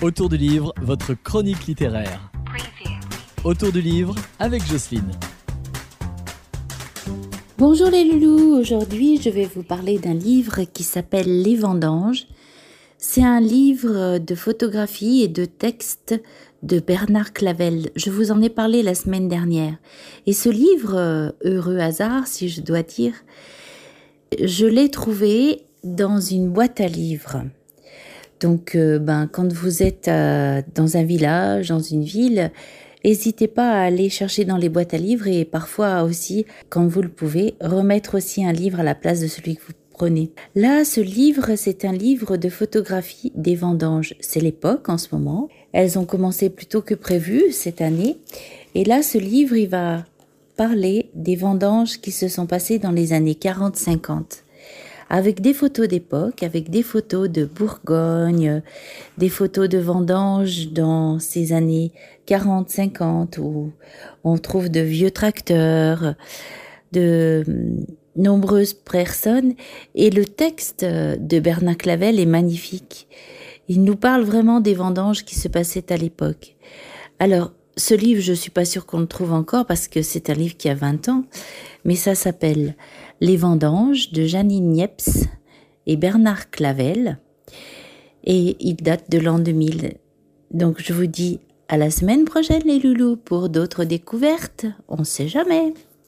Autour du livre, votre chronique littéraire. Autour du livre avec Jocelyne. Bonjour les loulous, aujourd'hui je vais vous parler d'un livre qui s'appelle Les Vendanges. C'est un livre de photographie et de textes de Bernard Clavel. Je vous en ai parlé la semaine dernière. Et ce livre, heureux hasard si je dois dire, je l'ai trouvé dans une boîte à livres. Donc, euh, ben, quand vous êtes euh, dans un village, dans une ville, n'hésitez pas à aller chercher dans les boîtes à livres et parfois aussi, quand vous le pouvez, remettre aussi un livre à la place de celui que vous prenez. Là, ce livre, c'est un livre de photographie des vendanges. C'est l'époque en ce moment. Elles ont commencé plus tôt que prévu cette année. Et là, ce livre, il va parler des vendanges qui se sont passées dans les années 40-50 avec des photos d'époque, avec des photos de Bourgogne, des photos de vendanges dans ces années 40-50 où on trouve de vieux tracteurs, de hum, nombreuses personnes et le texte de Bernard Clavel est magnifique. Il nous parle vraiment des vendanges qui se passaient à l'époque. Alors, ce livre, je suis pas sûre qu'on le trouve encore parce que c'est un livre qui a 20 ans, mais ça s'appelle Les vendanges de Janine Niepce et Bernard Clavel et il date de l'an 2000. Donc je vous dis à la semaine prochaine les loulous pour d'autres découvertes, on sait jamais.